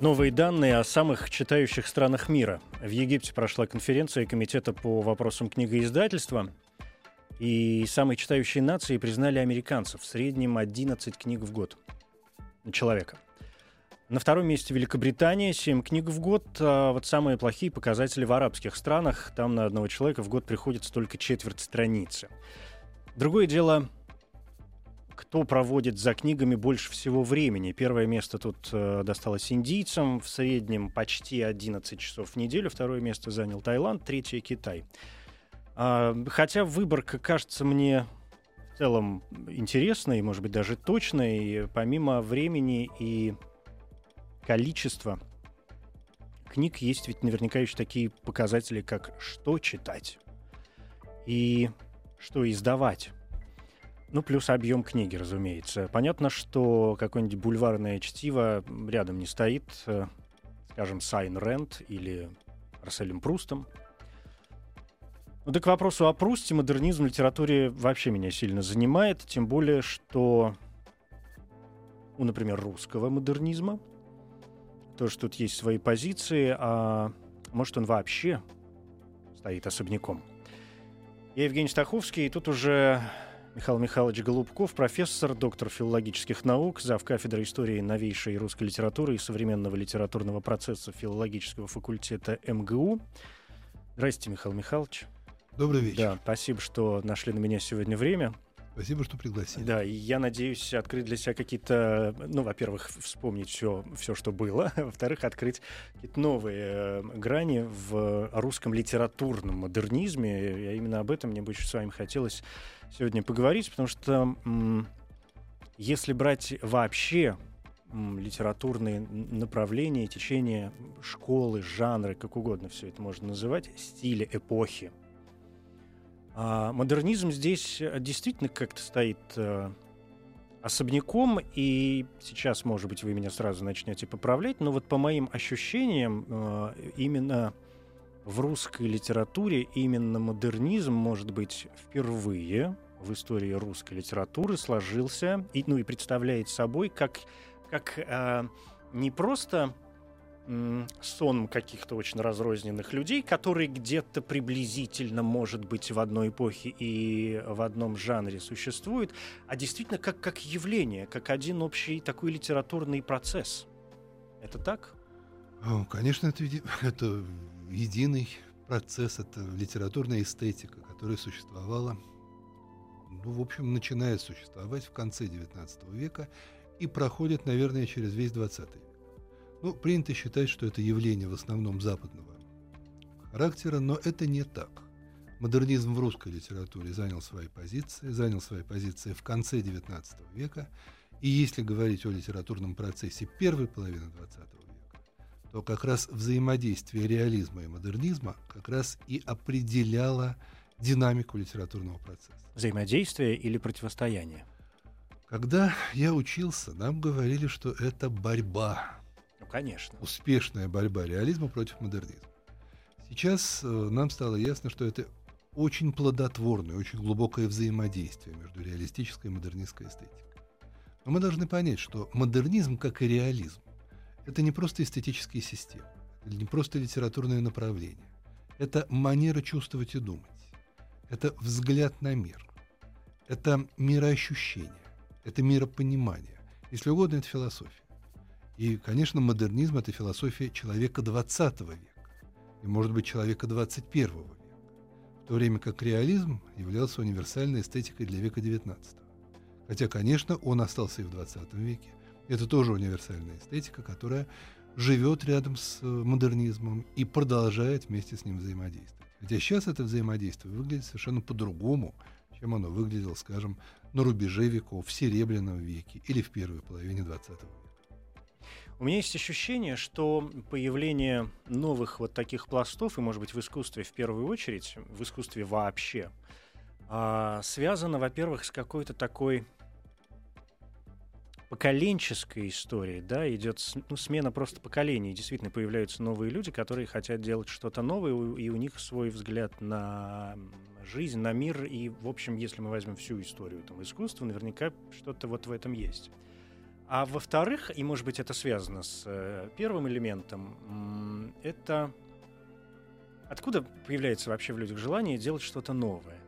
Новые данные о самых читающих странах мира. В Египте прошла конференция Комитета по вопросам книгоиздательства. И самой читающей нацией признали американцев. В среднем 11 книг в год человека. На втором месте Великобритания, 7 книг в год. А вот самые плохие показатели в арабских странах. Там на одного человека в год приходится только четверть страницы. Другое дело, кто проводит за книгами больше всего времени. Первое место тут э, досталось индийцам, в среднем почти 11 часов в неделю. Второе место занял Таиланд, третье — Китай. А, хотя выборка кажется мне в целом интересной, может быть, даже точной, помимо времени и количества книг есть ведь наверняка еще такие показатели, как что читать и что издавать. Ну, плюс объем книги, разумеется. Понятно, что какое-нибудь бульварное чтиво рядом не стоит, э, скажем, Сайн Рент или Расселем Прустом. Ну, да к вопросу о Прусте модернизм в литературе вообще меня сильно занимает, тем более, что у, например, русского модернизма тоже тут есть свои позиции, а может, он вообще стоит особняком. Я Евгений Стаховский, и тут уже Михаил Михайлович Голубков, профессор, доктор филологических наук, зав. кафедры истории новейшей русской литературы и современного литературного процесса филологического факультета МГУ. Здравствуйте, Михаил Михайлович. Добрый вечер. Да, спасибо, что нашли на меня сегодня время. Спасибо, что пригласили. Да, и я надеюсь открыть для себя какие-то, ну, во-первых, вспомнить все, все, что было, во-вторых, открыть какие-то новые э, грани в русском литературном модернизме. Я именно об этом мне больше с вами хотелось сегодня поговорить, потому что если брать вообще литературные направления, течения, школы, жанры, как угодно все это можно называть, стили эпохи, а модернизм здесь э, действительно как-то стоит э, особняком, и сейчас, может быть, вы меня сразу начнете поправлять, но вот по моим ощущениям, э, именно в русской литературе именно модернизм, может быть, впервые в истории русской литературы сложился и, ну, и представляет собой как, как э, не просто сон каких-то очень разрозненных людей, которые где-то приблизительно, может быть, в одной эпохе и в одном жанре существуют, а действительно как, как явление, как один общий такой литературный процесс. Это так? Конечно, это, это единый процесс, это литературная эстетика, которая существовала, ну, в общем, начинает существовать в конце XIX века и проходит, наверное, через весь XX век. Ну, принято считать, что это явление в основном западного характера, но это не так. Модернизм в русской литературе занял свои позиции, занял свои позиции в конце XIX века. И если говорить о литературном процессе первой половины XX века, то как раз взаимодействие реализма и модернизма как раз и определяло динамику литературного процесса. Взаимодействие или противостояние? Когда я учился, нам говорили, что это борьба конечно. Успешная борьба реализма против модернизма. Сейчас э, нам стало ясно, что это очень плодотворное, очень глубокое взаимодействие между реалистической и модернистской эстетикой. Но мы должны понять, что модернизм, как и реализм, это не просто эстетические системы, это не просто литературное направление, это манера чувствовать и думать, это взгляд на мир, это мироощущение, это миропонимание, если угодно, это философия. И, конечно, модернизм — это философия человека XX века, и, может быть, человека XXI века, в то время как реализм являлся универсальной эстетикой для века XIX. Хотя, конечно, он остался и в XX веке. Это тоже универсальная эстетика, которая живет рядом с э, модернизмом и продолжает вместе с ним взаимодействовать. Хотя сейчас это взаимодействие выглядит совершенно по-другому, чем оно выглядело, скажем, на рубеже веков, в Серебряном веке или в первой половине XX века. У меня есть ощущение, что появление новых вот таких пластов, и, может быть, в искусстве в первую очередь, в искусстве вообще, а, связано, во-первых, с какой-то такой поколенческой историей, да, идет ну, смена просто поколений. Действительно появляются новые люди, которые хотят делать что-то новое, и у них свой взгляд на жизнь, на мир. И, в общем, если мы возьмем всю историю там, искусства, наверняка что-то вот в этом есть. А во-вторых, и может быть это связано с э, первым элементом, это откуда появляется вообще в людях желание делать что-то новое?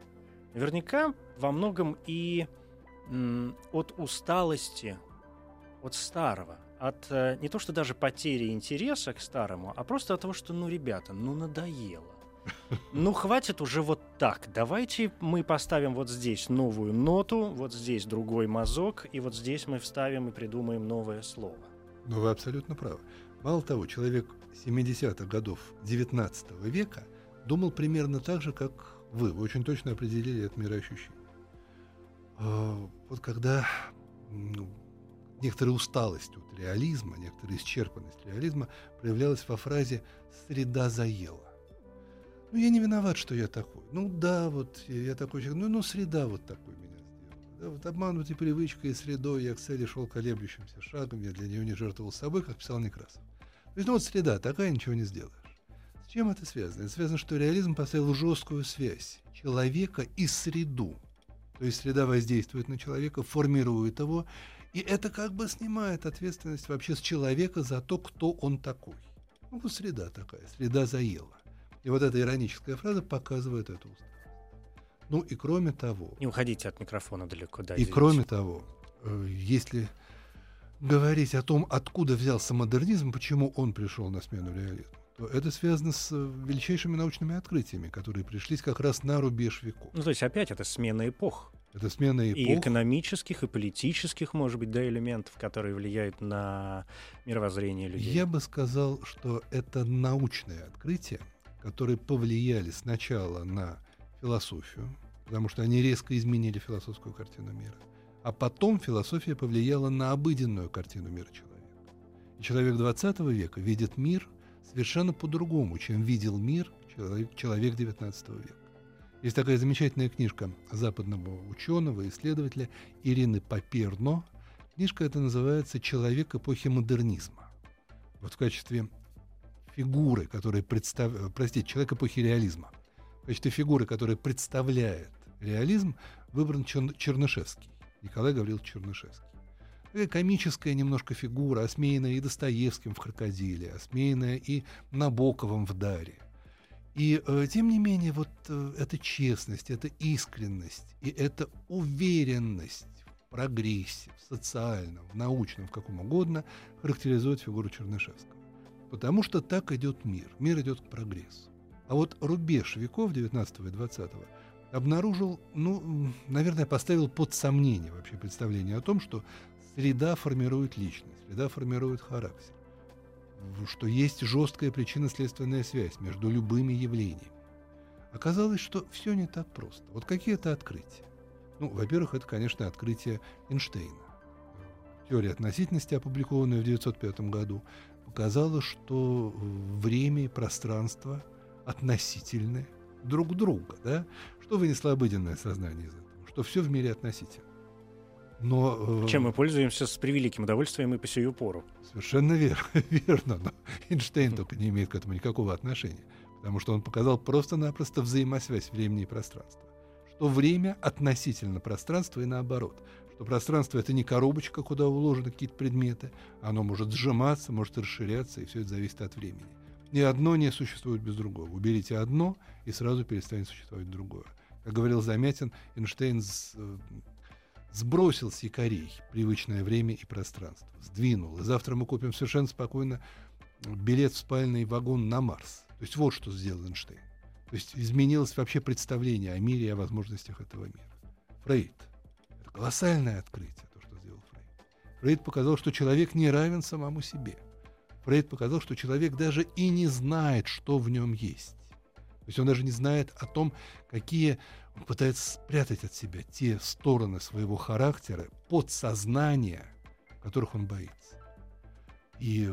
Наверняка во многом и от усталости от старого, от э, не то что даже потери интереса к старому, а просто от того, что, ну, ребята, ну, надоело. Ну, хватит уже вот так. Давайте мы поставим вот здесь новую ноту, вот здесь другой мазок, и вот здесь мы вставим и придумаем новое слово. Ну, вы абсолютно правы. Мало того, человек 70-х годов 19 века думал примерно так же, как вы. Вы очень точно определили это мироощущение. А, вот когда ну, некоторая усталость от реализма, некоторая исчерпанность реализма проявлялась во фразе «среда заела». Ну, я не виноват, что я такой. Ну, да, вот я такой человек. Ну, ну среда вот такой меня сделала. Да, вот обманутый привычкой и средой я к цели шел колеблющимся шагом, я для нее не жертвовал собой, как писал Некрасов. То есть, ну, вот среда такая, ничего не сделаешь. С чем это связано? Это связано, что реализм поставил жесткую связь человека и среду. То есть среда воздействует на человека, формирует его, и это как бы снимает ответственность вообще с человека за то, кто он такой. Ну, среда такая, среда заела. И вот эта ироническая фраза показывает эту усталость. Ну и кроме того... Не уходите от микрофона далеко, да. И кроме того, э, если говорить о том, откуда взялся модернизм, почему он пришел на смену реализму, то это связано с э, величайшими научными открытиями, которые пришлись как раз на рубеж веков. Ну, то есть опять это смена эпох. Это смена эпох. И экономических, и политических, может быть, да, элементов, которые влияют на мировоззрение людей. Я бы сказал, что это научные открытия, которые повлияли сначала на философию, потому что они резко изменили философскую картину мира, а потом философия повлияла на обыденную картину мира человека. И человек 20 века видит мир совершенно по-другому, чем видел мир человек, человек 19 века. Есть такая замечательная книжка западного ученого, исследователя Ирины Паперно. Книжка эта называется «Человек эпохи модернизма». Вот в качестве фигуры, которая представляет, простите, человек эпохи реализма, в качестве фигуры, которая представляет реализм, выбран Чер- Чернышевский, Николай Гаврилович Чернышевский. Такая комическая немножко фигура, осмеянная и Достоевским в «Крокодиле», осмеянная и Набоковым в «Даре». И э, тем не менее, вот э, эта честность, эта искренность и эта уверенность в прогрессе, в социальном, в научном, в каком угодно, характеризует фигуру Чернышевского. Потому что так идет мир. Мир идет к прогрессу. А вот рубеж веков 19 и 20 обнаружил, ну, наверное, поставил под сомнение вообще представление о том, что среда формирует личность, среда формирует характер что есть жесткая причинно-следственная связь между любыми явлениями. Оказалось, что все не так просто. Вот какие это открытия? Ну, во-первых, это, конечно, открытие Эйнштейна. Теория относительности, опубликованная в 1905 году, показала, что время и пространство относительны друг друга. Да? Что вынесло обыденное сознание из этого? Что все в мире относительно. Но, э, Чем мы пользуемся с превеликим удовольствием и по сию пору. Совершенно верно, верно. Но Эйнштейн только не имеет к этому никакого отношения. Потому что он показал просто-напросто взаимосвязь времени и пространства. Что время относительно пространства и наоборот. Что пространство — это не коробочка, куда уложены какие-то предметы. Оно может сжиматься, может расширяться, и все это зависит от времени. Ни одно не существует без другого. Уберите одно, и сразу перестанет существовать другое. Как говорил Замятин, Эйнштейн э, сбросил с якорей привычное время и пространство, сдвинул. И завтра мы купим совершенно спокойно билет в спальный вагон на Марс. То есть вот что сделал Эйнштейн. То есть изменилось вообще представление о мире и о возможностях этого мира. Фрейд. Колоссальное открытие, то, что сделал Фрейд. Фрейд показал, что человек не равен самому себе. Фрейд показал, что человек даже и не знает, что в нем есть. То есть он даже не знает о том, какие он пытается спрятать от себя те стороны своего характера, подсознания, которых он боится. И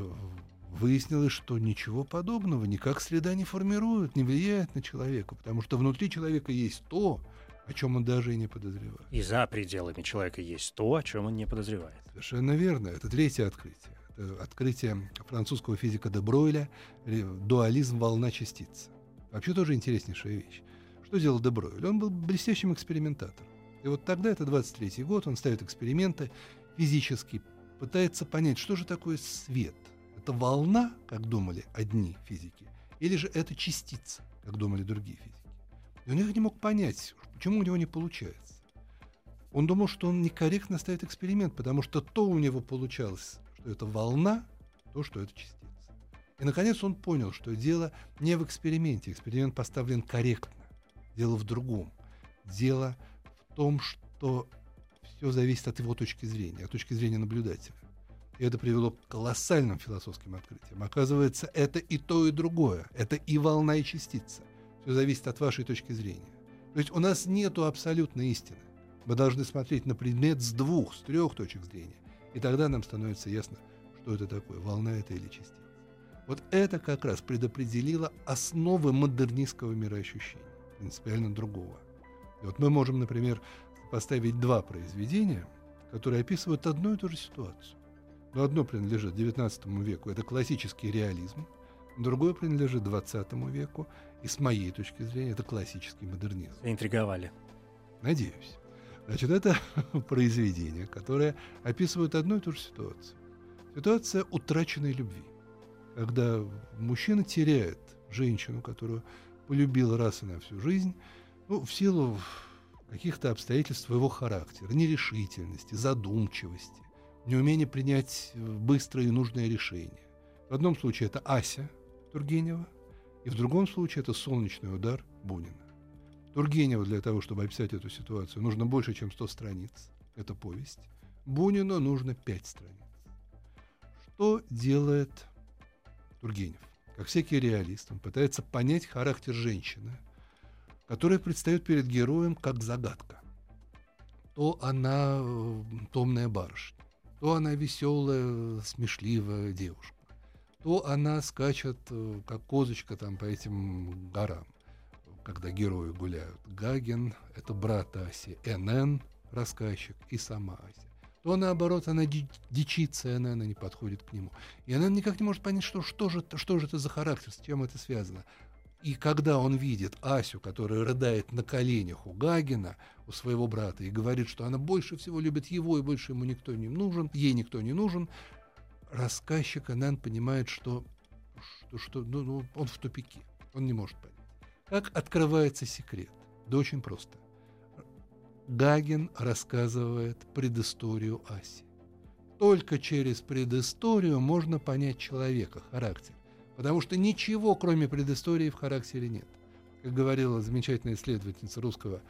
выяснилось, что ничего подобного никак среда не формирует, не влияет на человека, потому что внутри человека есть то, о чем он даже и не подозревает. И за пределами человека есть то, о чем он не подозревает. Совершенно верно. Это третье открытие. Это открытие французского физика де Бройля «Дуализм волна частица». Вообще тоже интереснейшая вещь. Что делал де Бройль? Он был блестящим экспериментатором. И вот тогда, это 23-й год, он ставит эксперименты физически, пытается понять, что же такое свет. Это волна, как думали одни физики, или же это частица, как думали другие физики. И он их не мог понять, почему у него не получается. Он думал, что он некорректно ставит эксперимент, потому что то у него получалось, что это волна, то, что это частица. И, наконец, он понял, что дело не в эксперименте. Эксперимент поставлен корректно. Дело в другом. Дело в том, что все зависит от его точки зрения, от точки зрения наблюдателя. И это привело к колоссальным философским открытиям. Оказывается, это и то, и другое. Это и волна, и частица. Все зависит от вашей точки зрения. То есть у нас нет абсолютной истины. Мы должны смотреть на предмет с двух, с трех точек зрения. И тогда нам становится ясно, что это такое, волна это или частица. Вот это как раз предопределило основы модернистского мироощущения, принципиально другого. И вот мы можем, например, поставить два произведения, которые описывают одну и ту же ситуацию. Но одно принадлежит XIX веку, это классический реализм, другое принадлежит XX веку, и с моей точки зрения это классический модернизм. Интриговали. Надеюсь. Значит, это произведение, которое описывает одну и ту же ситуацию. Ситуация утраченной любви. Когда мужчина теряет женщину, которую полюбил раз и на всю жизнь, ну, в силу каких-то обстоятельств своего характера, нерешительности, задумчивости, неумения принять быстрое и нужное решение. В одном случае это Ася Тургенева, и в другом случае это солнечный удар Бунина. Тургенева для того, чтобы описать эту ситуацию, нужно больше, чем 100 страниц. Это повесть. Бунину нужно 5 страниц. Что делает Тургенев? Как всякий реалист, он пытается понять характер женщины, которая предстает перед героем как загадка. То она э, томная барышня, то она веселая, смешливая девушка, то она скачет, э, как козочка там по этим горам, когда герои гуляют. Гаген — это брат Аси, НН — рассказчик, и сама Ася. То, наоборот, она дичится, и НН не подходит к нему. И она никак не может понять, что, что, же, что же это за характер, с чем это связано. И когда он видит Асю, которая рыдает на коленях у Гагина, у своего брата, и говорит, что она больше всего любит его, и больше ему никто не нужен, ей никто не нужен, рассказчик Анан понимает, что, что, что ну, ну, он в тупике, он не может понять. Как открывается секрет? Да очень просто. Гагин рассказывает предысторию Аси. Только через предысторию можно понять человека, характер. Потому что ничего, кроме предыстории, в характере нет. Как говорила замечательная исследовательница русского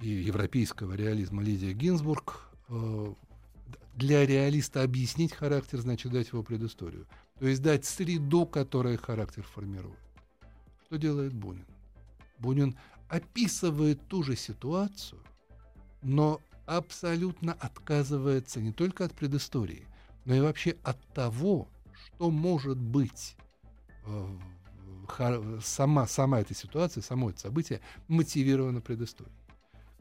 и европейского реализма Лидия Гинзбург, э, для реалиста объяснить характер значит дать его предысторию. То есть дать среду, которая характер формирует. Что делает Бунин? Бунин описывает ту же ситуацию, но абсолютно отказывается не только от предыстории, но и вообще от того, что может быть Э, сама, сама эта ситуация, само это событие мотивировано предысторией.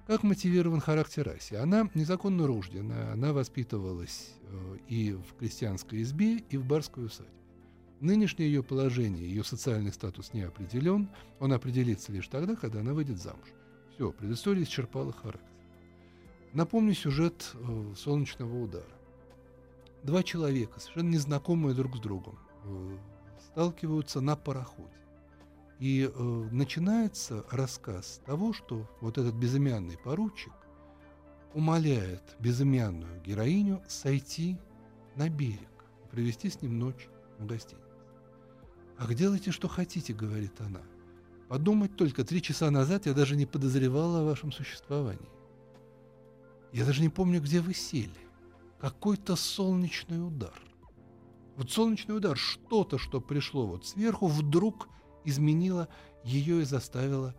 Как мотивирован характер Аси? Она незаконно рождена, она воспитывалась э, и в крестьянской избе, и в барской усадьбе. Нынешнее ее положение, ее социальный статус не определен, он определится лишь тогда, когда она выйдет замуж. Все, предыстория исчерпала характер. Напомню сюжет э, «Солнечного удара». Два человека, совершенно незнакомые друг с другом, э, сталкиваются на пароходе. И э, начинается рассказ того, что вот этот безымянный поручик умоляет безымянную героиню сойти на берег и провести с ним ночь в гостинице. «Ах, делайте, что хотите», — говорит она. «Подумать только, три часа назад я даже не подозревала о вашем существовании. Я даже не помню, где вы сели. Какой-то солнечный удар. Вот солнечный удар, что-то, что пришло вот сверху, вдруг изменило ее и заставило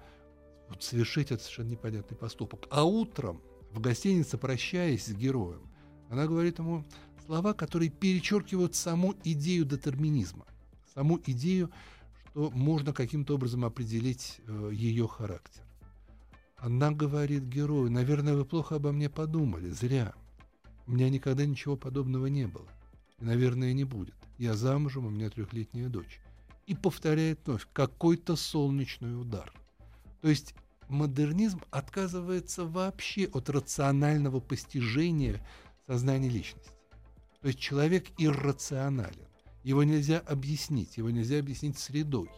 вот совершить этот совершенно непонятный поступок. А утром в гостинице, прощаясь с героем, она говорит ему слова, которые перечеркивают саму идею детерминизма, саму идею, что можно каким-то образом определить э, ее характер. Она говорит герою, наверное, вы плохо обо мне подумали, зря. У меня никогда ничего подобного не было. И, наверное, не будет. Я замужем, у меня трехлетняя дочь. И повторяет вновь, какой-то солнечный удар. То есть модернизм отказывается вообще от рационального постижения сознания личности. То есть человек иррационален. Его нельзя объяснить, его нельзя объяснить средой.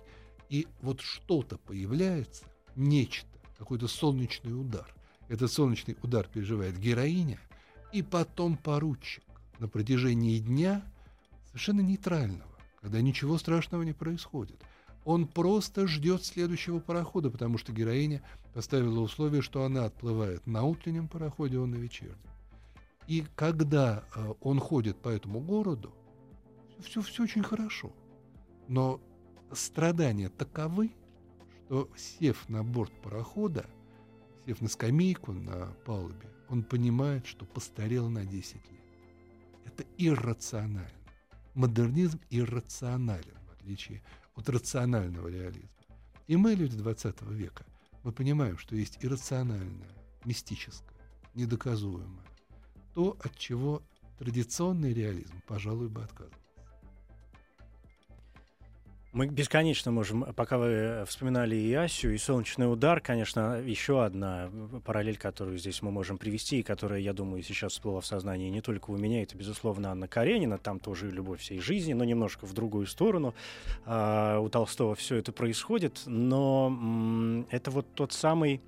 И вот что-то появляется, нечто, какой-то солнечный удар. Этот солнечный удар переживает героиня, и потом поручик на протяжении дня совершенно нейтрального, когда ничего страшного не происходит. Он просто ждет следующего парохода, потому что героиня поставила условие, что она отплывает на утреннем пароходе, он на вечернем. И когда э, он ходит по этому городу, все, все очень хорошо. Но страдания таковы, что сев на борт парохода, сев на скамейку на палубе, он понимает, что постарел на 10 лет. Это иррационально. Модернизм иррационален, в отличие от рационального реализма. И мы, люди 20 века, мы понимаем, что есть иррациональное, мистическое, недоказуемое. То, от чего традиционный реализм, пожалуй, бы отказывался. Мы бесконечно можем, пока вы вспоминали и Асю, и «Солнечный удар», конечно, еще одна параллель, которую здесь мы можем привести, и которая, я думаю, сейчас всплыла в сознании не только у меня, это, безусловно, Анна Каренина, там тоже любовь всей жизни, но немножко в другую сторону. А, у Толстого все это происходит, но это вот тот самый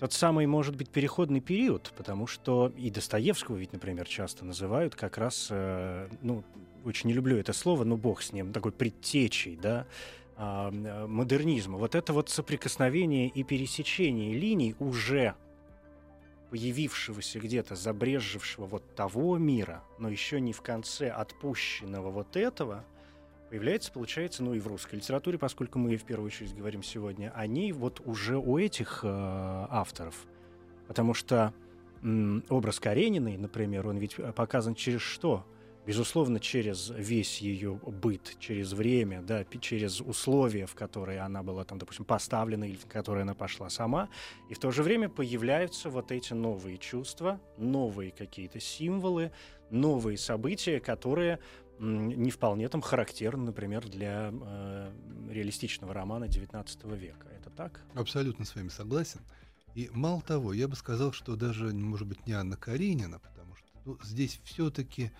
тот самый, может быть, переходный период, потому что и Достоевского ведь, например, часто называют как раз, э, ну, очень не люблю это слово, но бог с ним, такой предтечей, да, а, э, модернизма. Вот это вот соприкосновение и пересечение линий уже появившегося где-то, забрежевшего вот того мира, но еще не в конце отпущенного вот этого – появляется, получается, ну и в русской литературе, поскольку мы в первую очередь говорим сегодня о ней, вот уже у этих э, авторов. Потому что м, образ Карениной, например, он ведь показан через что? Безусловно, через весь ее быт, через время, да, через условия, в которые она была, там, допустим, поставлена или в которые она пошла сама. И в то же время появляются вот эти новые чувства, новые какие-то символы, новые события, которые не вполне там характерно, например, для э, реалистичного романа XIX века. Это так? Абсолютно с вами согласен. И мало того, я бы сказал, что даже, может быть, не Анна Каренина, потому что ну, здесь все-таки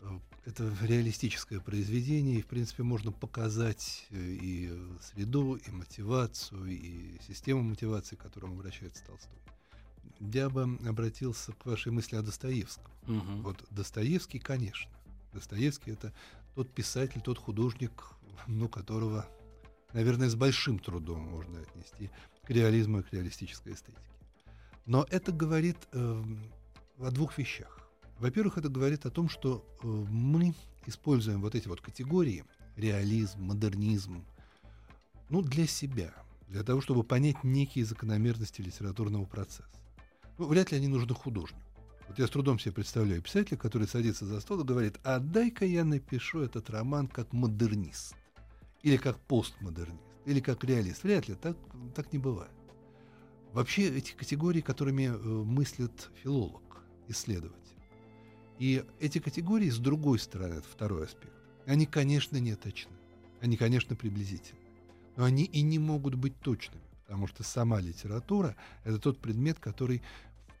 э, это реалистическое произведение, и, в принципе, можно показать э, и среду, и мотивацию, и систему мотивации, к которому обращается Толстой. Я бы обратился к вашей мысли о Достоевском. Угу. Вот Достоевский, конечно, Достоевский это тот писатель, тот художник, ну, которого, наверное, с большим трудом можно отнести к реализму и к реалистической эстетике. Но это говорит э, о двух вещах. Во-первых, это говорит о том, что э, мы используем вот эти вот категории реализм, модернизм, ну, для себя, для того, чтобы понять некие закономерности литературного процесса. Ну, вряд ли они нужны художнику. Вот я с трудом себе представляю писателя, который садится за стол и говорит, а дай-ка я напишу этот роман как модернист, или как постмодернист, или как реалист. Вряд ли, так, так не бывает. Вообще эти категории, которыми э, мыслит филолог, исследователь. И эти категории, с другой стороны, это второй аспект, они, конечно, не точны, они, конечно, приблизительны, но они и не могут быть точными, потому что сама литература — это тот предмет, который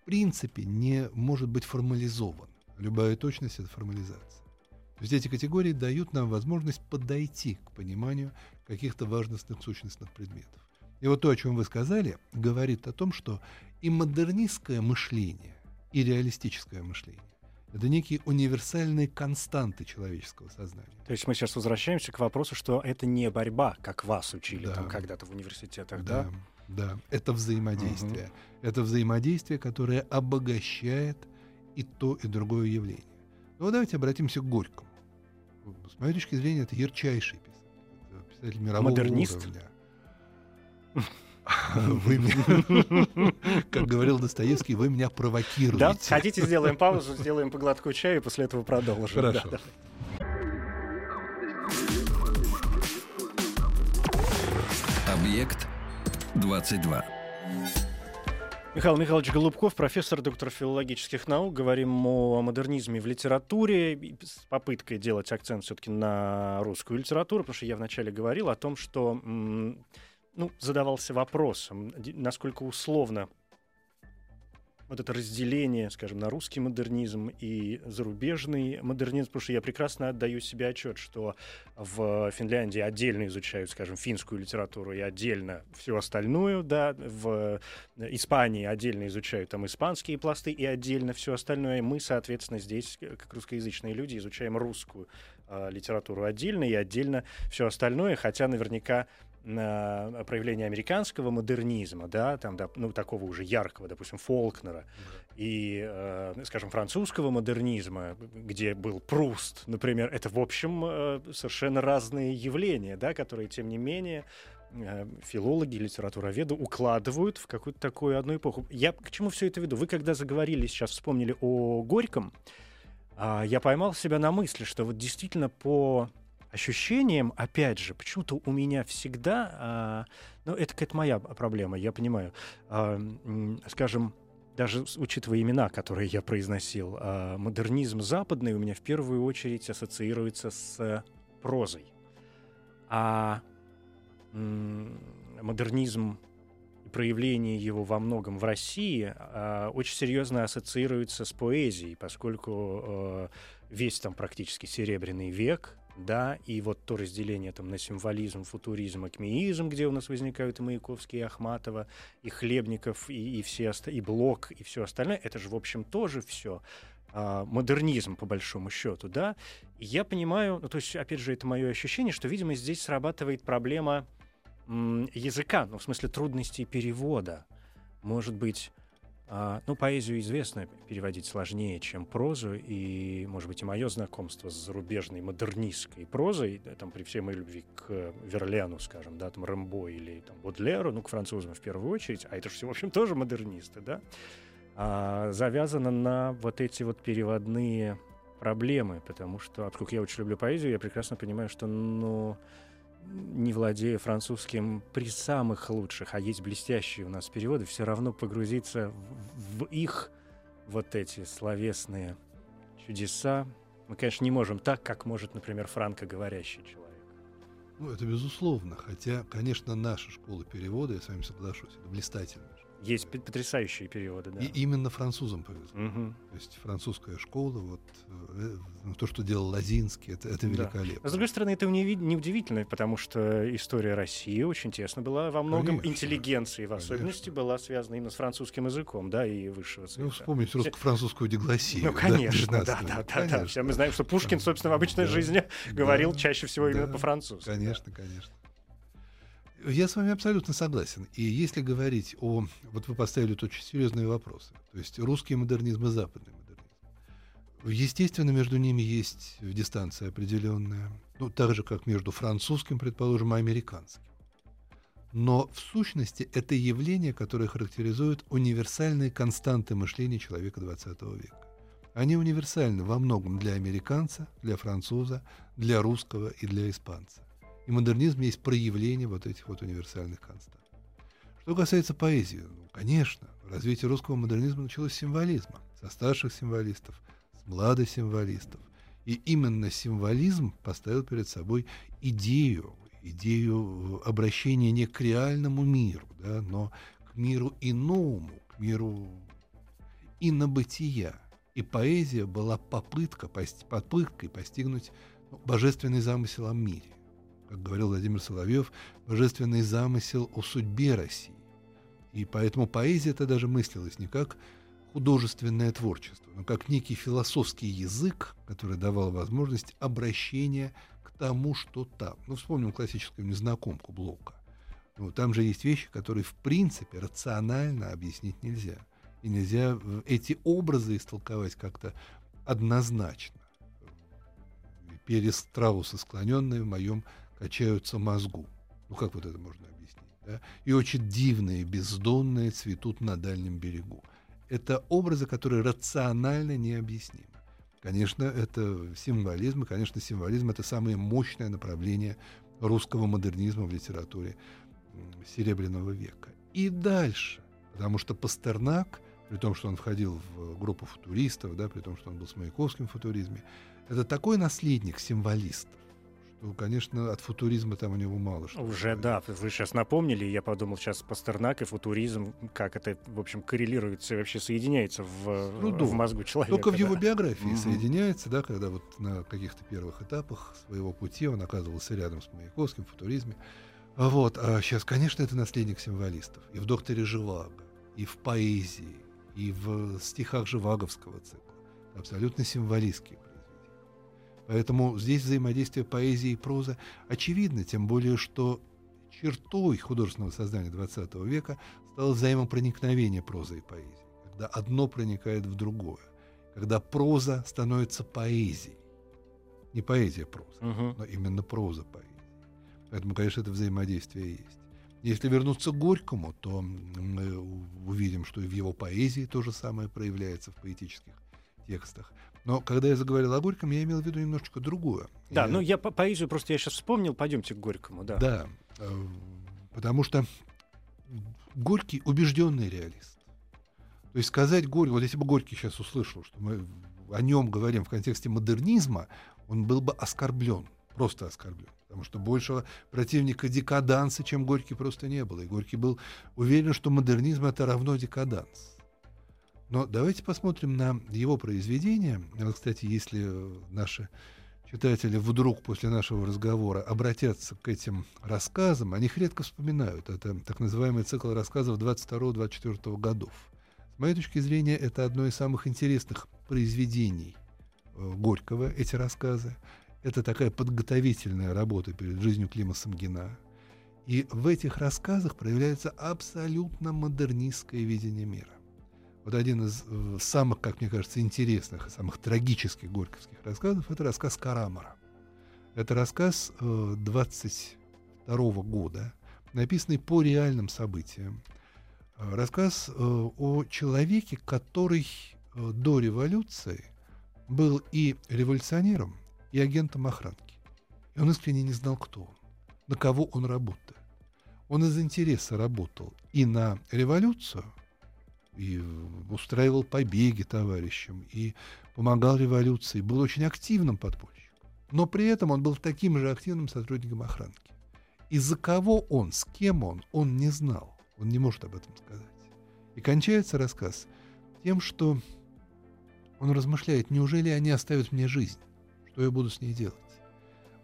принципе не может быть формализован. Любая точность — это формализация. То есть эти категории дают нам возможность подойти к пониманию каких-то важностных сущностных предметов. И вот то, о чем вы сказали, говорит о том, что и модернистское мышление, и реалистическое мышление это некие универсальные константы человеческого сознания. То есть мы сейчас возвращаемся к вопросу, что это не борьба, как вас учили да. там когда-то в университетах, да? Да, да. это взаимодействие. Угу. Это взаимодействие, которое обогащает и то, и другое явление. Ну, давайте обратимся к Горькому. С моей точки зрения, это ярчайший писатель. Это писатель мирового Модернист? уровня. Вы меня, как говорил Достоевский, вы меня провокируете. Да? Хотите, сделаем паузу, сделаем по глотку чая и после этого продолжим. Хорошо. Да, Объект 22. Михаил Михайлович Голубков, профессор, доктор филологических наук. Говорим о модернизме в литературе с попыткой делать акцент все-таки на русскую литературу, потому что я вначале говорил о том, что ну, задавался вопросом, насколько условно вот это разделение, скажем, на русский модернизм и зарубежный модернизм, потому что я прекрасно отдаю себе отчет, что в Финляндии отдельно изучают, скажем, финскую литературу и отдельно всю остальную, да, в Испании отдельно изучают там испанские пласты и отдельно все остальное. Мы, соответственно, здесь, как русскоязычные люди, изучаем русскую э, литературу отдельно и отдельно все остальное, хотя наверняка на проявление американского модернизма, да, там, да, ну, такого уже яркого, допустим, Фолкнера, mm-hmm. и, э, скажем, французского модернизма, где был Пруст, например, это, в общем, э, совершенно разные явления, да, которые, тем не менее, э, филологи, литературоведы укладывают в какую-то такую одну эпоху. Я к чему все это веду? Вы когда заговорили, сейчас вспомнили о Горьком, э, я поймал себя на мысли, что вот действительно по ощущением, опять же, почему-то у меня всегда, а, ну, это какая-то моя проблема, я понимаю, а, скажем, даже учитывая имена, которые я произносил, а, модернизм западный у меня в первую очередь ассоциируется с прозой. А модернизм и проявление его во многом в России очень серьезно ассоциируется с поэзией, поскольку а, весь там практически серебряный век, да, и вот то разделение там на символизм, футуризм, акмеизм, где у нас возникают и Маяковский, и Ахматова, и Хлебников, и, и, все, и Блок, и все остальное, это же, в общем, тоже все а, модернизм, по большому счету, да, и я понимаю, ну, то есть, опять же, это мое ощущение, что, видимо, здесь срабатывает проблема языка, ну, в смысле трудностей перевода. Может быть, а, ну, поэзию известно переводить сложнее, чем прозу, и, может быть, и мое знакомство с зарубежной модернистской прозой, там, при всей моей любви к Верляну, скажем, да, там, Рэмбо или там, Бодлеру, ну, к французам в первую очередь, а это же все, в общем, тоже модернисты, да, а, завязано на вот эти вот переводные проблемы, потому что, поскольку я очень люблю поэзию, я прекрасно понимаю, что, ну, не владея французским при самых лучших, а есть блестящие у нас переводы, все равно погрузиться в, их вот эти словесные чудеса. Мы, конечно, не можем так, как может, например, франкоговорящий человек. Ну, это безусловно. Хотя, конечно, наша школа перевода, я с вами соглашусь, это блистательная есть потрясающие переводы, да. И именно французам повезло. Угу. То есть французская школа, вот э, то, что делал Лазинский, это, это великолепно. Да. с другой стороны, это не, не удивительно, потому что история России очень тесно была во многом Конечно. интеллигенции, в особенности Конечно. была связана именно с французским языком, да, и высшего цвета. Ну, вспомнить русско-французскую дегласию. Ну, конечно, да, да, да, да, Все мы знаем, что Пушкин, собственно, в обычной да, жизни да, говорил чаще всего именно по-французски. Конечно, конечно. Я с вами абсолютно согласен. И если говорить о... Вот вы поставили тут очень серьезные вопросы. То есть русский модернизм и западный модернизм. Естественно, между ними есть дистанция определенная. Ну, так же, как между французским, предположим, и американским. Но в сущности это явление, которое характеризует универсальные константы мышления человека XX века. Они универсальны во многом для американца, для француза, для русского и для испанца. И модернизм есть проявление вот этих вот универсальных констант. Что касается поэзии, ну, конечно, развитие русского модернизма началось с символизма, со старших символистов, с младых символистов. И именно символизм поставил перед собой идею, идею обращения не к реальному миру, да, но к миру иному, к миру инобытия. И поэзия была попытка, попыткой постигнуть ну, божественный замысел о мире как говорил Владимир Соловьев, божественный замысел о судьбе России. И поэтому поэзия это даже мыслилась не как художественное творчество, но как некий философский язык, который давал возможность обращения к тому, что там. Ну, вспомним классическую незнакомку Блока. Ну, там же есть вещи, которые в принципе рационально объяснить нельзя. И нельзя эти образы истолковать как-то однозначно. Перес склоненные в моем качаются мозгу. Ну как вот это можно объяснить? да, и очень дивные, бездонные цветут на дальнем берегу. Это образы, которые рационально необъяснимы. Конечно, это символизм, и, конечно, символизм — это самое мощное направление русского модернизма в литературе Серебряного века. И дальше, потому что Пастернак, при том, что он входил в группу футуристов, да, при том, что он был с Маяковским в футуризме, это такой наследник символистов, конечно, от футуризма там у него мало что. Уже, да, вы сейчас напомнили, я подумал сейчас Пастернак и футуризм, как это, в общем, коррелируется, вообще соединяется в, ну, в мозгу человека. Только в его биографии угу. соединяется, да, когда вот на каких-то первых этапах своего пути он оказывался рядом с Маяковским в футуризме. Вот, а сейчас, конечно, это наследник символистов. И в «Докторе Живаго», и в поэзии, и в стихах Живаговского цикла. Абсолютно символистские Поэтому здесь взаимодействие поэзии и прозы очевидно, тем более, что чертой художественного создания XX века стало взаимопроникновение прозы и поэзии, когда одно проникает в другое, когда проза становится поэзией. Не поэзия проза, угу. но именно проза поэзии. Поэтому, конечно, это взаимодействие есть. Если вернуться к Горькому, то мы увидим, что и в его поэзии то же самое проявляется в поэтических текстах. Но когда я заговорил о Горьком, я имел в виду немножечко другое. Да, я... ну я по поэзию просто я сейчас вспомнил, пойдемте к Горькому, да. Да, э, потому что Горький убежденный реалист. То есть сказать Горький, вот если бы Горький сейчас услышал, что мы о нем говорим в контексте модернизма, он был бы оскорблен, просто оскорблен. Потому что большего противника декаданса, чем Горький, просто не было. И Горький был уверен, что модернизм это равно декаданс. Но давайте посмотрим на его произведения. Вот, кстати, если наши читатели вдруг после нашего разговора обратятся к этим рассказам, они их редко вспоминают. Это так называемый цикл рассказов 22-24 годов. С моей точки зрения, это одно из самых интересных произведений э, Горького, эти рассказы. Это такая подготовительная работа перед жизнью Клима Самгина. И в этих рассказах проявляется абсолютно модернистское видение мира. Вот один из э, самых, как мне кажется, интересных самых трагических горьковских рассказов – это рассказ Карамара. Это рассказ э, 22 года, написанный по реальным событиям. Э, рассказ э, о человеке, который э, до революции был и революционером, и агентом охранки. И он искренне не знал, кто он, на кого он работает. Он из интереса работал и на революцию – и устраивал побеги товарищам, и помогал революции, был очень активным подпольщиком. Но при этом он был таким же активным сотрудником охранки. И за кого он, с кем он, он не знал. Он не может об этом сказать. И кончается рассказ тем, что он размышляет, неужели они оставят мне жизнь? Что я буду с ней делать?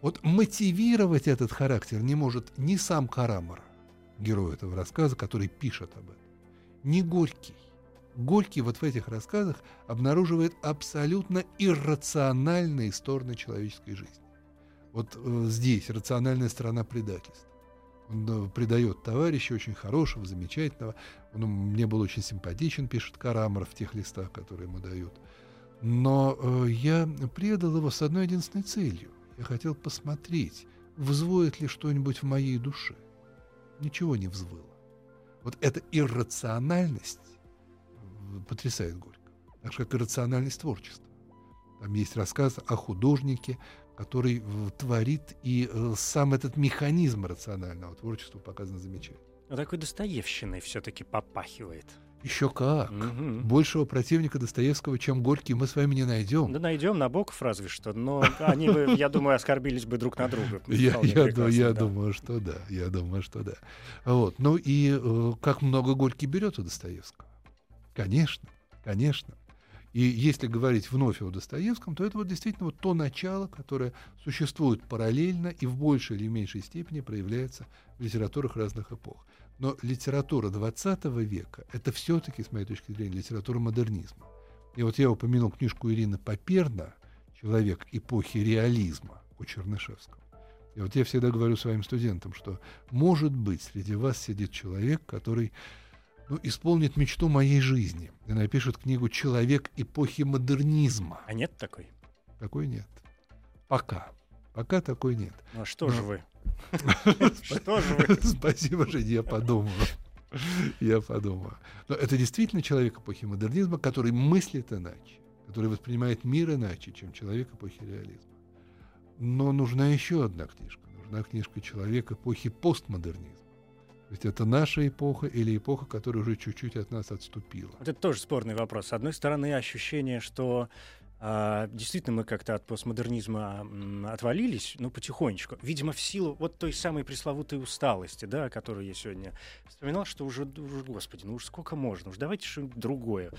Вот мотивировать этот характер не может ни сам Карамара, герой этого рассказа, который пишет об этом, ни Горький. Горький вот в этих рассказах обнаруживает абсолютно иррациональные стороны человеческой жизни. Вот э, здесь рациональная сторона предательства. Он э, предает товарища очень хорошего, замечательного. Он мне был очень симпатичен, пишет Карамар в тех листах, которые ему дают. Но э, я предал его с одной единственной целью. Я хотел посмотреть, взвоет ли что-нибудь в моей душе. Ничего не взвыло. Вот эта иррациональность потрясает Горько. Так же, как и рациональность творчества. Там есть рассказ о художнике, который творит, и э, сам этот механизм рационального творчества показан замечательно. Но такой Достоевщиной все-таки попахивает. Еще как. Угу. Большего противника Достоевского, чем Горький, мы с вами не найдем. Да найдем, Набоков разве что, но они бы, я думаю, оскорбились бы друг на друга. Я, я, я да. думаю, что да. Я думаю, что да. Вот. Ну и э, как много Горький берет у Достоевского. Конечно, конечно. И если говорить вновь о Достоевском, то это вот действительно вот то начало, которое существует параллельно и в большей или меньшей степени проявляется в литературах разных эпох. Но литература XX века — это все-таки, с моей точки зрения, литература модернизма. И вот я упомянул книжку Ирины Поперна «Человек эпохи реализма» у Чернышевского. И вот я всегда говорю своим студентам, что, может быть, среди вас сидит человек, который ну, исполнит мечту моей жизни и напишет книгу «Человек эпохи модернизма». А нет такой? Такой нет. Пока. Пока такой нет. Ну а что Но, же вы? Что же вы? Спасибо, Жень, я подумаю. Я подумаю. Но это действительно человек эпохи модернизма, который мыслит иначе, который воспринимает мир иначе, чем человек эпохи реализма. Но нужна еще одна книжка. Нужна книжка «Человек эпохи постмодернизма». То есть это наша эпоха или эпоха, которая уже чуть-чуть от нас отступила. Вот это тоже спорный вопрос. С одной стороны, ощущение, что а, действительно мы как-то от постмодернизма отвалились, ну, потихонечку. Видимо, в силу вот той самой пресловутой усталости, да, о которой я сегодня вспоминал, что уже, уже господи, ну уж сколько можно, уж давайте что-нибудь другое.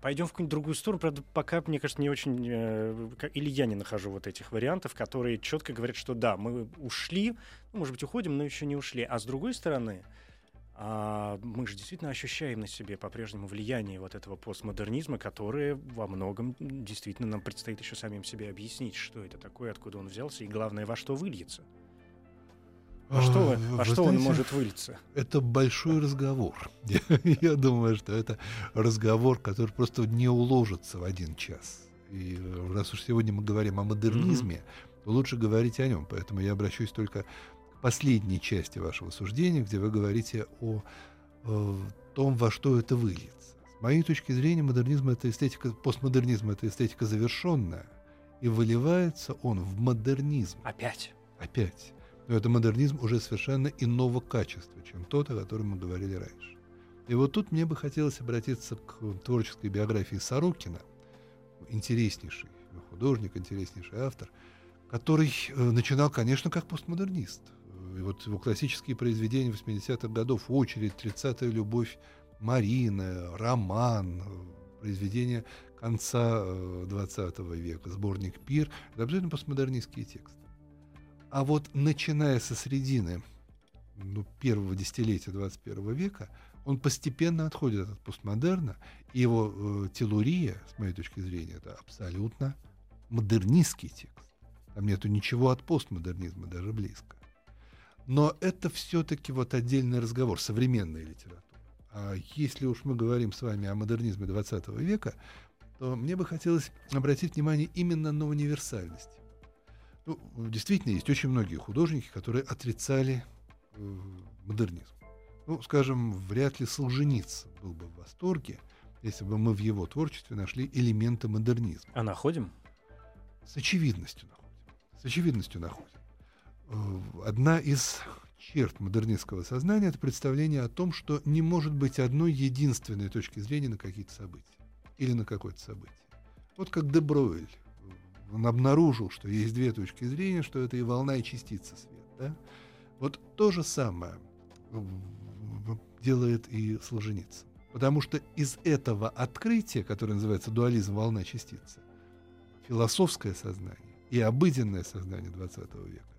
Пойдем в какую-нибудь другую сторону, правда, пока, мне кажется, не очень... Э, или я не нахожу вот этих вариантов, которые четко говорят, что да, мы ушли, ну, может быть, уходим, но еще не ушли. А с другой стороны, мы же действительно ощущаем на себе по-прежнему влияние вот этого постмодернизма, которое во многом действительно нам предстоит еще самим себе объяснить, что это такое, откуда он взялся и, главное, во что выльется. Во что, А, во вы что знаете, он может вылиться? Это большой разговор. Я, думаю, что это разговор, который просто не уложится в один час. И э, раз уж сегодня мы говорим о модернизме, то лучше говорить о нем. Поэтому я обращусь только последней части вашего суждения, где вы говорите о э, том, во что это выльется. С моей точки зрения, модернизм это эстетика, постмодернизм это эстетика завершенная, и выливается он в модернизм Опять. опять. Но это модернизм уже совершенно иного качества, чем тот, о котором мы говорили раньше. И вот тут мне бы хотелось обратиться к творческой биографии Сорокина, интереснейший художник, интереснейший автор, который э, начинал, конечно, как постмодернист. И вот его классические произведения 80-х годов, «Очередь», «30-я любовь», «Марина», «Роман», э, произведения конца э, 20 века, сборник «Пир» — это абсолютно постмодернистские тексты. А вот начиная со середины ну, первого десятилетия 21 века, он постепенно отходит от постмодерна, и его э, телурия, с моей точки зрения, это абсолютно модернистский текст. Там нету ничего от постмодернизма, даже близко. Но это все-таки вот отдельный разговор, современная литература. А если уж мы говорим с вами о модернизме 20 века, то мне бы хотелось обратить внимание именно на универсальность. Ну, действительно, есть очень многие художники, которые отрицали э, модернизм. Ну, скажем, вряд ли Солженицын был бы в восторге, если бы мы в его творчестве нашли элементы модернизма. А находим? С очевидностью находим. С очевидностью находим. Одна из черт модернистского сознания — это представление о том, что не может быть одной единственной точки зрения на какие-то события или на какое-то событие. Вот как де Бройль. Он обнаружил, что есть две точки зрения, что это и волна, и частица света. Да? Вот то же самое делает и Солженицын. Потому что из этого открытия, которое называется дуализм волна-частица, философское сознание и обыденное сознание XX века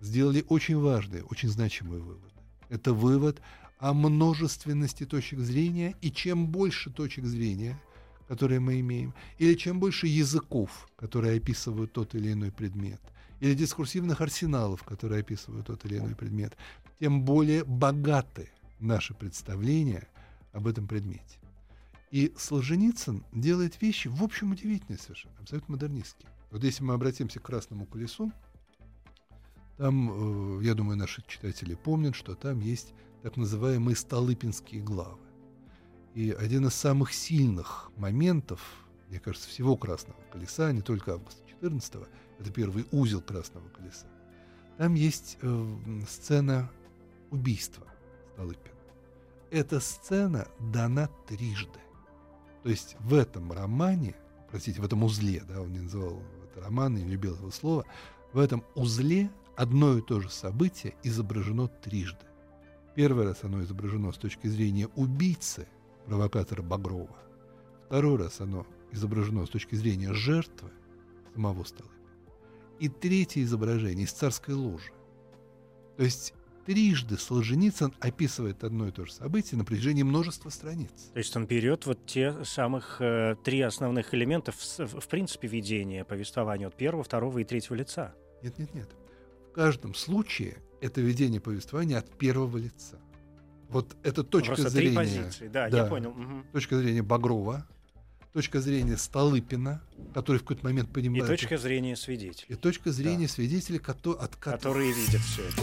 сделали очень важные, очень значимые выводы. Это вывод о множественности точек зрения, и чем больше точек зрения, которые мы имеем, или чем больше языков, которые описывают тот или иной предмет, или дискурсивных арсеналов, которые описывают тот или иной предмет, тем более богаты наши представления об этом предмете. И Солженицын делает вещи, в общем, удивительные совершенно, абсолютно модернистские. Вот если мы обратимся к «Красному колесу», там, э, я думаю, наши читатели помнят, что там есть так называемые столыпинские главы. И один из самых сильных моментов, мне кажется, всего «Красного колеса», не только августа 14 это первый узел «Красного колеса», там есть э, сцена убийства Столыпина. Эта сцена дана трижды. То есть в этом романе, простите, в этом узле, да, он не называл это роман, не любил этого слова, в этом узле одно и то же событие изображено трижды. Первый раз оно изображено с точки зрения убийцы, провокатора Багрова. Второй раз оно изображено с точки зрения жертвы самого Столыпина. И третье изображение из царской ложи. То есть трижды Солженицын описывает одно и то же событие на протяжении множества страниц. То есть он берет вот те самых э, три основных элемента в, в принципе видения повествования от первого, второго и третьего лица. Нет, нет, нет. В каждом случае это ведение повествования от первого лица. Вот это точка Просто зрения. три позиции. Да, Да. я понял. мгм. точка зрения Багрова, точка зрения Столыпина, который в какой-то момент понимает... И точка зрения свидетелей. И точка зрения да. свидетелей, кото, от которые видят все это.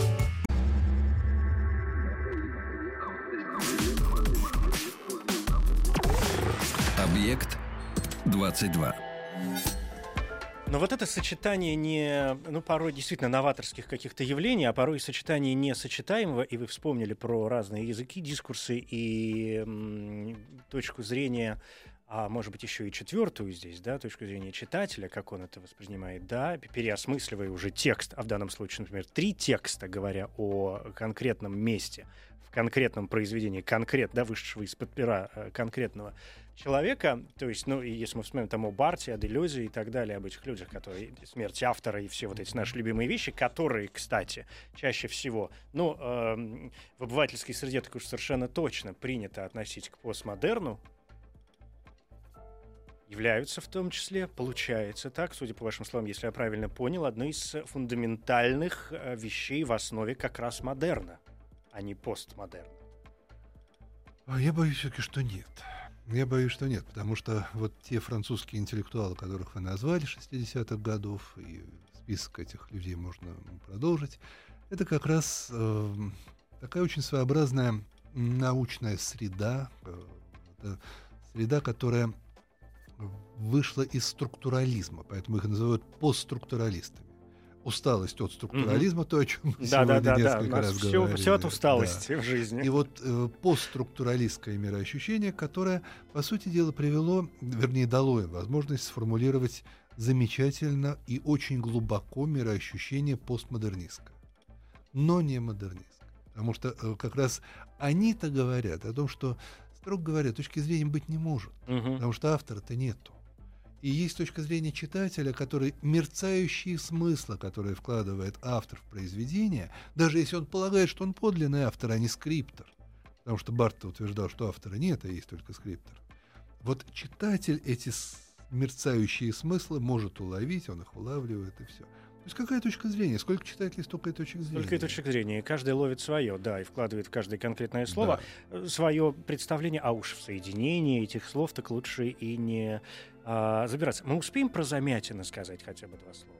Объект 22. Но вот это сочетание не, ну, порой действительно новаторских каких-то явлений, а порой сочетание несочетаемого, и вы вспомнили про разные языки, дискурсы и м, точку зрения а может быть еще и четвертую здесь, да, точку зрения читателя, как он это воспринимает, да, переосмысливая уже текст, а в данном случае, например, три текста, говоря о конкретном месте, в конкретном произведении, конкрет, да, вышедшего из-под пера э, конкретного человека, то есть, ну, если мы вспомним там о Барте, о Делюзе и так далее, об этих людях, которые, смерть автора и все вот эти наши любимые вещи, которые, кстати, чаще всего, ну, э, в обывательской среде так уж совершенно точно принято относить к постмодерну, являются в том числе, получается так, судя по вашим словам, если я правильно понял, одной из фундаментальных э, вещей в основе как раз модерна, а не постмодерна. Я боюсь все-таки, что нет. Я боюсь, что нет, потому что вот те французские интеллектуалы, которых вы назвали 60-х годов, и список этих людей можно продолжить, это как раз э, такая очень своеобразная научная среда, э, среда, которая вышла из структурализма, поэтому их называют постструктуралистами. Усталость от структурализма, mm-hmm. то, о чем мы да, сегодня да, да, несколько да. раз все, говорили. Все от усталости да. в жизни. И вот э, постструктуралистское мироощущение, которое, по сути дела, привело, вернее, дало им возможность сформулировать замечательно и очень глубоко мироощущение постмодернистское, но не модернистское. Потому что э, как раз они-то говорят о том, что строго говоря, точки зрения быть не может, угу. потому что автора-то нету. И есть точка зрения читателя, который мерцающие смысла, которые вкладывает автор в произведение, даже если он полагает, что он подлинный автор, а не скриптор. Потому что Барт утверждал, что автора нет, а есть только скриптор. Вот читатель эти мерцающие смыслы может уловить, он их улавливает и все. То есть какая точка зрения? Сколько читателей, столько и точек зрения. Столько и точек зрения. Каждый ловит свое, да, и вкладывает в каждое конкретное слово да. Э, свое представление, а уж в соединении этих слов так лучше и не а, забираться. Мы успеем про Замятина сказать хотя бы два слова?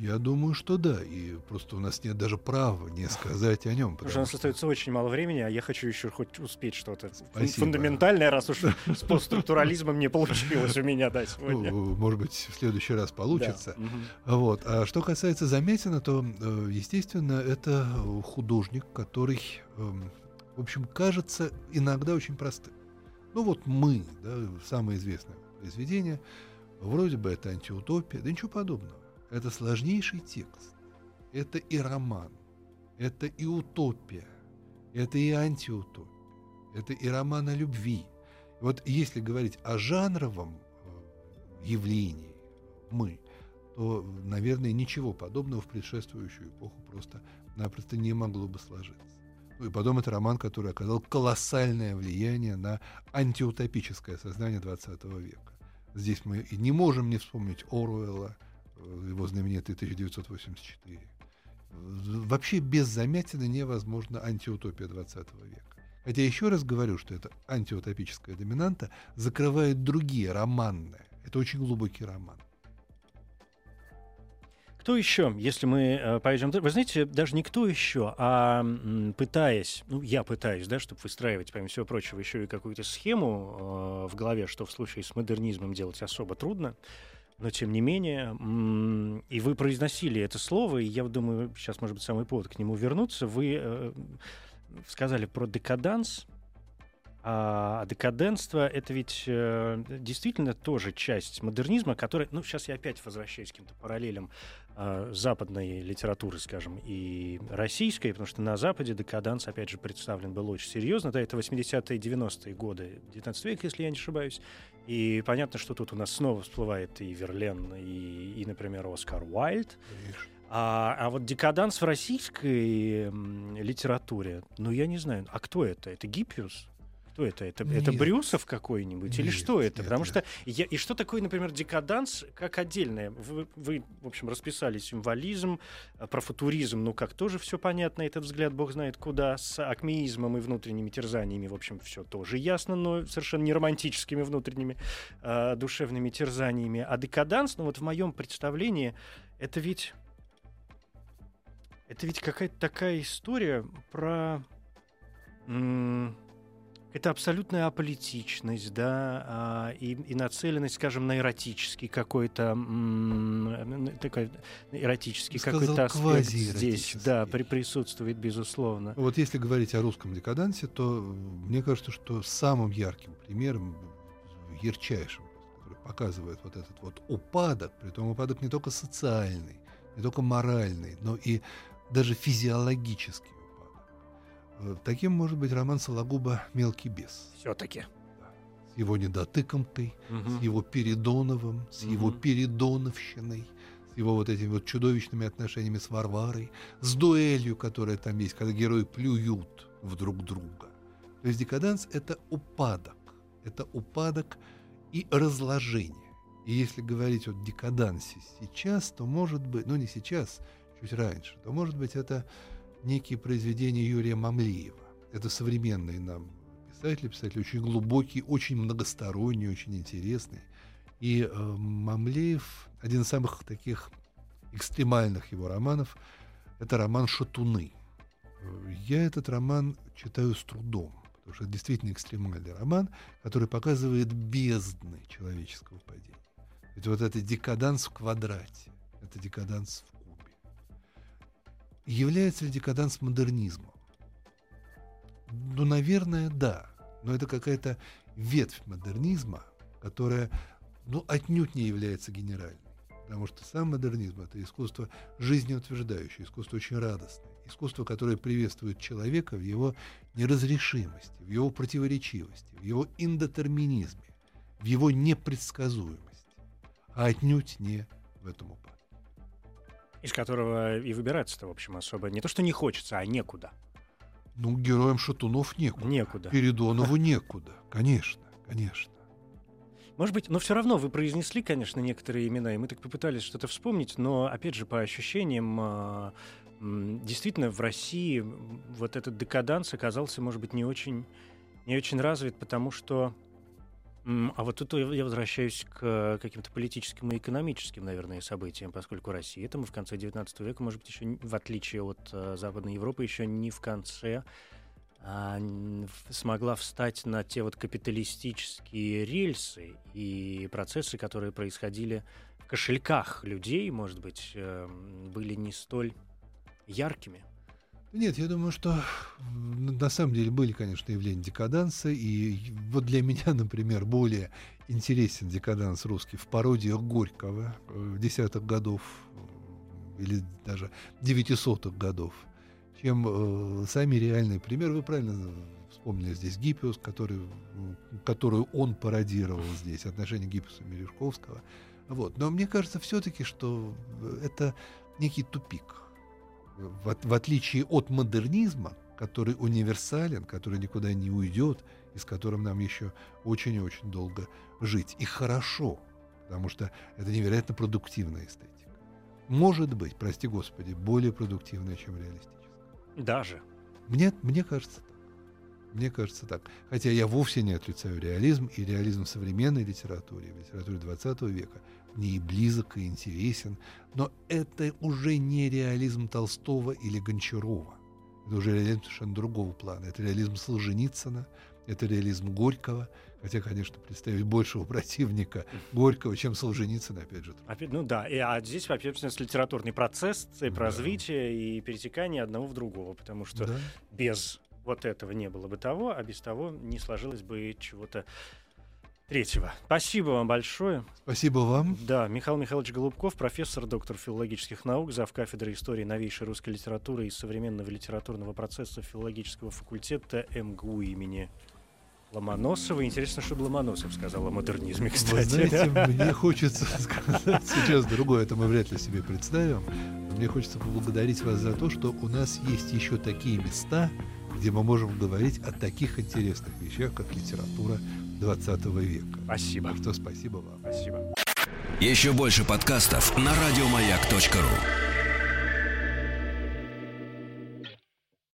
Я думаю, что да. И просто у нас нет даже права не сказать о нем. Потому что у нас остается очень мало времени, а я хочу еще хоть успеть что-то фундаментальное, раз уж с постструктурализмом не получилось у меня да, сегодня. Ну, может быть, в следующий раз получится. Да. Вот. А что касается Заметина, то, э, естественно, это художник, который, эм, в общем, кажется иногда очень простым. Ну вот мы, да, самое известное произведение, вроде бы это антиутопия, да ничего подобного. Это сложнейший текст. Это и роман. Это и утопия. Это и антиутопия. Это и роман о любви. Вот если говорить о жанровом э, явлении «мы», то, наверное, ничего подобного в предшествующую эпоху просто-напросто не могло бы сложиться. Ну и потом это роман, который оказал колоссальное влияние на антиутопическое сознание XX века. Здесь мы и не можем не вспомнить Оруэлла, его знаменитый 1984. Вообще без Замятина невозможно антиутопия 20 века. Хотя еще раз говорю, что это антиутопическая доминанта закрывает другие, романные. Это очень глубокий роман. Кто еще, если мы э, пойдем... Вы знаете, даже не кто еще, а пытаясь, ну, я пытаюсь, да, чтобы выстраивать, помимо всего прочего, еще и какую-то схему э, в голове, что в случае с модернизмом делать особо трудно, но тем не менее, и вы произносили это слово, и я думаю, сейчас, может быть, самый повод к нему вернуться. Вы э, сказали про декаданс, а декаденство — это ведь э, действительно тоже часть модернизма, которая... Ну, сейчас я опять возвращаюсь к каким-то параллелям э, западной литературы, скажем, и российской, потому что на Западе декаданс, опять же, представлен был очень серьезно. Да, это 80-е, 90-е годы 19 века, если я не ошибаюсь. И понятно, что тут у нас снова всплывает и Верлен, и, и например, Оскар Уайльд. А, а вот декаданс в российской литературе, ну, я не знаю, а кто это? Это Гиппиус? Кто это? Это, это Брюсов какой-нибудь? Или что это? нет, Потому нет. что я, и что такое, например, декаданс как отдельное? Вы, вы, в общем, расписали символизм, а, про футуризм, ну как тоже все понятно, этот взгляд бог знает куда, с акмеизмом и внутренними терзаниями, в общем, все тоже ясно, но совершенно не романтическими внутренними а, душевными терзаниями. А декаданс, ну вот в моем представлении, это ведь это ведь какая-то такая история про м, это абсолютная аполитичность, да, а, и, и нацеленность, скажем, на эротический какой-то такой эротический какой-то аспект здесь, да, при, присутствует безусловно. Вот если говорить о русском декадансе, то мне кажется, что самым ярким примером, ярчайшим, который показывает вот этот вот упадок, при том упадок не только социальный, не только моральный, но и даже физиологический Таким может быть роман Сологуба «Мелкий бес» Все-таки. с его недотыкомкой, с его Передоновым, с его Мгм. Передоновщиной, с его вот этими вот чудовищными отношениями с Варварой, с дуэлью, которая там есть, когда герои плюют в друг друга. То есть декаданс — это упадок. Это упадок и разложение. И если говорить о декадансе сейчас, то может быть, ну не сейчас, чуть раньше, то может быть это некие произведения Юрия Мамлеева. Это современный нам писатель, писатель очень глубокий, очень многосторонний, очень интересный. И э, Мамлеев, один из самых таких экстремальных его романов, это роман «Шатуны». Я этот роман читаю с трудом, потому что это действительно экстремальный роман, который показывает бездны человеческого падения. Ведь вот это декаданс в квадрате, это декаданс в. Является ли декаданс модернизмом? Ну, наверное, да. Но это какая-то ветвь модернизма, которая, ну, отнюдь не является генеральной. Потому что сам модернизм — это искусство жизнеутверждающее, искусство очень радостное, искусство, которое приветствует человека в его неразрешимости, в его противоречивости, в его индетерминизме, в его непредсказуемости, а отнюдь не в этом упадке. Из которого и выбираться-то, в общем, особо не то, что не хочется, а некуда. Ну, героям Шатунов некуда. Некуда. Передонову некуда. Конечно, конечно. Может быть, но все равно вы произнесли, конечно, некоторые имена, и мы так попытались что-то вспомнить, но, опять же, по ощущениям, а, действительно, в России вот этот декаданс оказался, может быть, не очень, не очень развит, потому что... А вот тут я возвращаюсь к каким-то политическим и экономическим, наверное, событиям, поскольку Россия, это мы в конце XIX века, может быть, еще в отличие от э, Западной Европы, еще не в конце а, смогла встать на те вот капиталистические рельсы и процессы, которые происходили в кошельках людей, может быть, эм, были не столь яркими. Нет, я думаю, что на самом деле были, конечно, явления декаданса, и вот для меня, например, более интересен декаданс русский в пародиях Горького э, десятых годов э, или даже девятисотых годов, чем э, сами реальные примеры. Вы правильно вспомнили здесь Гиппиус, который, которую он пародировал здесь, отношения Гиппиуса и Мережковского. Вот. Но мне кажется все-таки, что э, это некий тупик в, в отличие от модернизма, который универсален, который никуда не уйдет, и с которым нам еще очень и очень долго жить. И хорошо, потому что это невероятно продуктивная эстетика. Может быть, прости господи, более продуктивная, чем реалистическая. Даже. Мне, мне кажется так. Мне кажется так. Хотя я вовсе не отрицаю реализм, и реализм в современной литературе, в литературе 20 века, мне и близок, и интересен. Но это уже не реализм Толстого или Гончарова. Это уже реализм совершенно другого плана. Это реализм Солженицына, это реализм Горького. Хотя, конечно, представить большего противника Горького, чем Солженицына, опять же. Опять, ну да, и, а здесь, опять же, литературный процесс, цепь Да. развития и перетекание одного в другого, потому что Да. без вот этого не было бы того, а без того не сложилось бы чего-то третьего. Спасибо вам большое. Спасибо вам. Да, Михаил Михайлович Голубков, профессор, доктор филологических наук, зав. кафедры истории новейшей русской литературы и современного литературного процесса филологического факультета МГУ имени Ломоносова. Интересно, что Ломоносов сказал о модернизме, Вы кстати. знаете, мне хочется сказать сейчас другое, это мы вряд ли себе представим. Мне хочется поблагодарить вас за то, что у нас есть еще такие места, где мы можем говорить о таких интересных вещах, как литература 20 века. Спасибо. Так что спасибо вам. Спасибо. Еще больше подкастов на радиомаяк.ру.